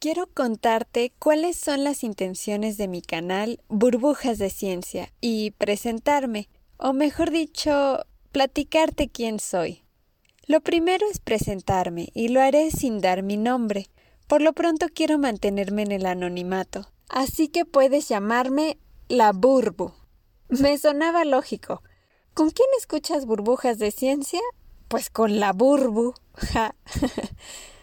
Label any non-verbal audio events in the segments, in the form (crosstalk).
quiero contarte cuáles son las intenciones de mi canal Burbujas de Ciencia y presentarme, o mejor dicho, platicarte quién soy. Lo primero es presentarme y lo haré sin dar mi nombre. Por lo pronto quiero mantenerme en el anonimato, así que puedes llamarme la Burbu. Me sonaba lógico. ¿Con quién escuchas burbujas de ciencia? Pues con la Burbu. (laughs)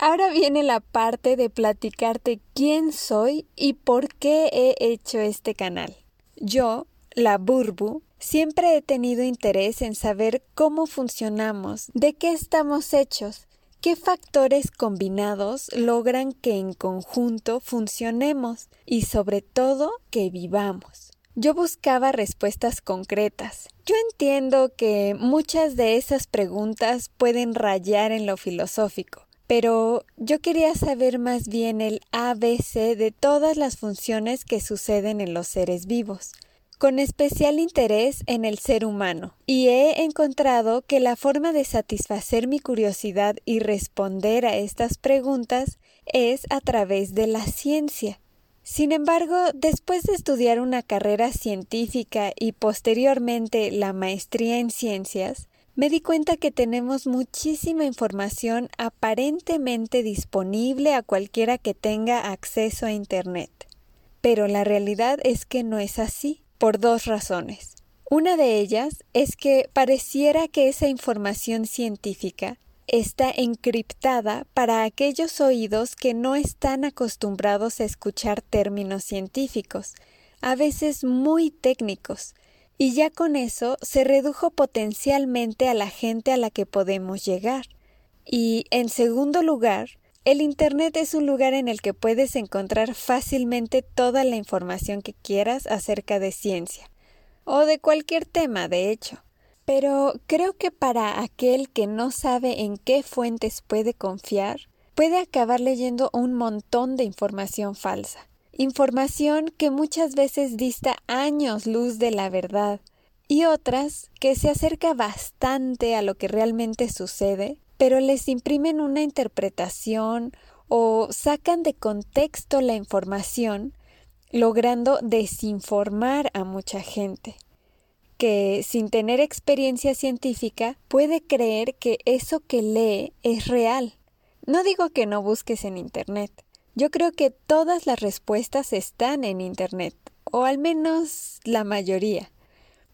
Ahora viene la parte de platicarte quién soy y por qué he hecho este canal. Yo, la Burbu, siempre he tenido interés en saber cómo funcionamos, de qué estamos hechos, qué factores combinados logran que en conjunto funcionemos y sobre todo que vivamos. Yo buscaba respuestas concretas. Yo entiendo que muchas de esas preguntas pueden rayar en lo filosófico, pero yo quería saber más bien el ABC de todas las funciones que suceden en los seres vivos, con especial interés en el ser humano, y he encontrado que la forma de satisfacer mi curiosidad y responder a estas preguntas es a través de la ciencia. Sin embargo, después de estudiar una carrera científica y posteriormente la maestría en ciencias, me di cuenta que tenemos muchísima información aparentemente disponible a cualquiera que tenga acceso a Internet. Pero la realidad es que no es así, por dos razones. Una de ellas es que pareciera que esa información científica está encriptada para aquellos oídos que no están acostumbrados a escuchar términos científicos, a veces muy técnicos, y ya con eso se redujo potencialmente a la gente a la que podemos llegar. Y, en segundo lugar, el Internet es un lugar en el que puedes encontrar fácilmente toda la información que quieras acerca de ciencia, o de cualquier tema, de hecho. Pero creo que para aquel que no sabe en qué fuentes puede confiar, puede acabar leyendo un montón de información falsa información que muchas veces dista años luz de la verdad y otras que se acerca bastante a lo que realmente sucede, pero les imprimen una interpretación o sacan de contexto la información, logrando desinformar a mucha gente, que sin tener experiencia científica puede creer que eso que lee es real. No digo que no busques en Internet, yo creo que todas las respuestas están en Internet, o al menos la mayoría.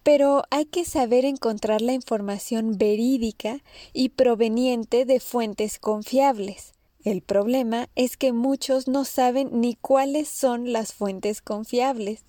Pero hay que saber encontrar la información verídica y proveniente de fuentes confiables. El problema es que muchos no saben ni cuáles son las fuentes confiables.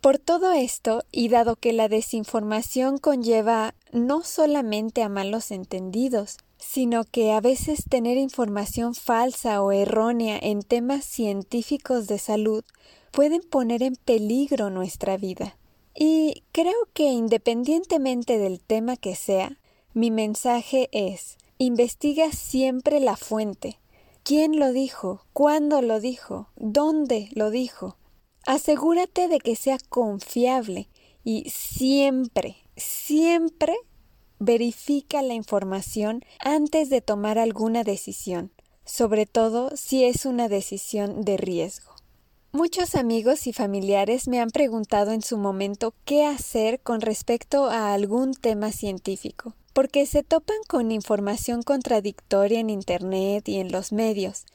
Por todo esto, y dado que la desinformación conlleva no solamente a malos entendidos, sino que a veces tener información falsa o errónea en temas científicos de salud pueden poner en peligro nuestra vida. Y creo que independientemente del tema que sea, mi mensaje es investiga siempre la fuente. ¿Quién lo dijo? ¿Cuándo lo dijo? ¿Dónde lo dijo? Asegúrate de que sea confiable y siempre, siempre verifica la información antes de tomar alguna decisión, sobre todo si es una decisión de riesgo. Muchos amigos y familiares me han preguntado en su momento qué hacer con respecto a algún tema científico, porque se topan con información contradictoria en Internet y en los medios,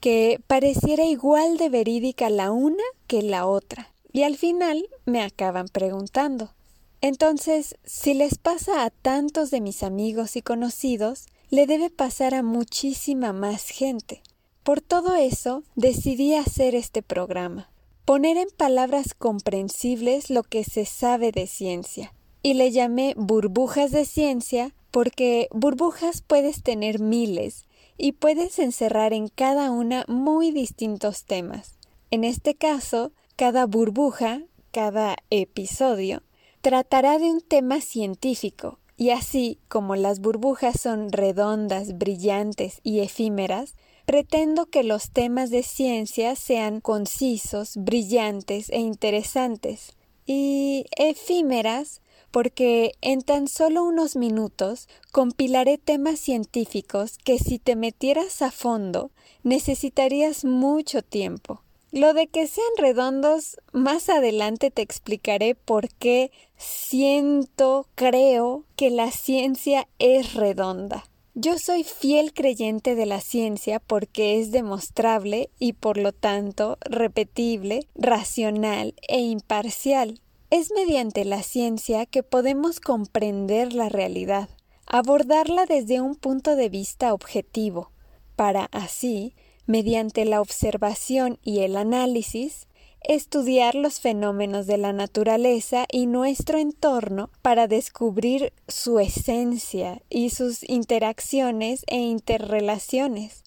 que pareciera igual de verídica la una que la otra, y al final me acaban preguntando entonces, si les pasa a tantos de mis amigos y conocidos, le debe pasar a muchísima más gente. Por todo eso, decidí hacer este programa, poner en palabras comprensibles lo que se sabe de ciencia, y le llamé burbujas de ciencia porque burbujas puedes tener miles y puedes encerrar en cada una muy distintos temas. En este caso, cada burbuja, cada episodio, tratará de un tema científico, y así como las burbujas son redondas, brillantes y efímeras, pretendo que los temas de ciencia sean concisos, brillantes e interesantes, y efímeras porque en tan solo unos minutos compilaré temas científicos que si te metieras a fondo necesitarías mucho tiempo. Lo de que sean redondos, más adelante te explicaré por qué siento, creo que la ciencia es redonda. Yo soy fiel creyente de la ciencia porque es demostrable y por lo tanto repetible, racional e imparcial. Es mediante la ciencia que podemos comprender la realidad, abordarla desde un punto de vista objetivo, para así, mediante la observación y el análisis, estudiar los fenómenos de la naturaleza y nuestro entorno para descubrir su esencia y sus interacciones e interrelaciones.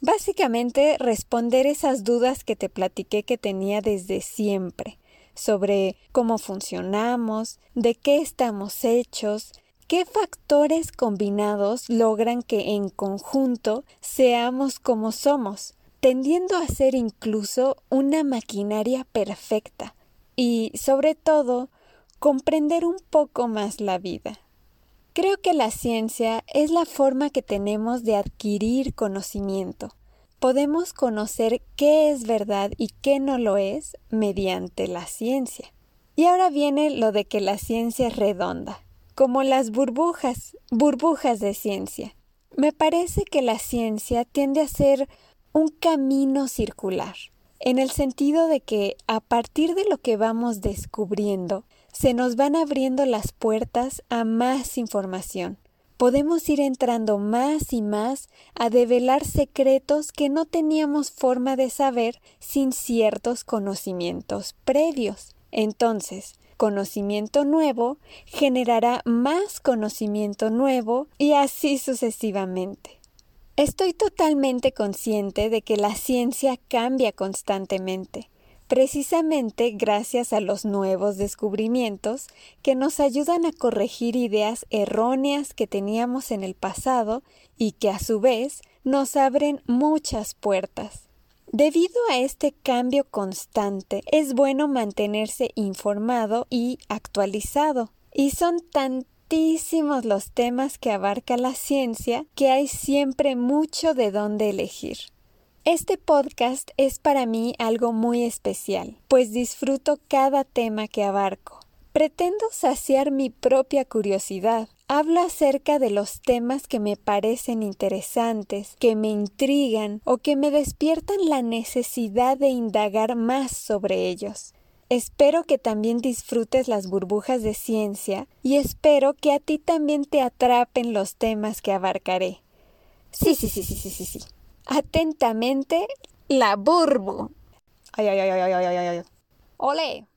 Básicamente responder esas dudas que te platiqué que tenía desde siempre sobre cómo funcionamos, de qué estamos hechos, qué factores combinados logran que en conjunto seamos como somos, tendiendo a ser incluso una maquinaria perfecta y, sobre todo, comprender un poco más la vida. Creo que la ciencia es la forma que tenemos de adquirir conocimiento, podemos conocer qué es verdad y qué no lo es mediante la ciencia. Y ahora viene lo de que la ciencia es redonda, como las burbujas, burbujas de ciencia. Me parece que la ciencia tiende a ser un camino circular, en el sentido de que a partir de lo que vamos descubriendo, se nos van abriendo las puertas a más información, podemos ir entrando más y más a develar secretos que no teníamos forma de saber sin ciertos conocimientos previos. Entonces, conocimiento nuevo generará más conocimiento nuevo y así sucesivamente. Estoy totalmente consciente de que la ciencia cambia constantemente precisamente gracias a los nuevos descubrimientos que nos ayudan a corregir ideas erróneas que teníamos en el pasado y que a su vez nos abren muchas puertas. Debido a este cambio constante, es bueno mantenerse informado y actualizado. Y son tantísimos los temas que abarca la ciencia que hay siempre mucho de dónde elegir. Este podcast es para mí algo muy especial, pues disfruto cada tema que abarco. Pretendo saciar mi propia curiosidad. Hablo acerca de los temas que me parecen interesantes, que me intrigan o que me despiertan la necesidad de indagar más sobre ellos. Espero que también disfrutes las burbujas de ciencia y espero que a ti también te atrapen los temas que abarcaré. Sí, sí, sí, sí, sí, sí, sí. Atentamente, la Burbu. Ay, ay, ay, ay, ay, ay, ay. Ole.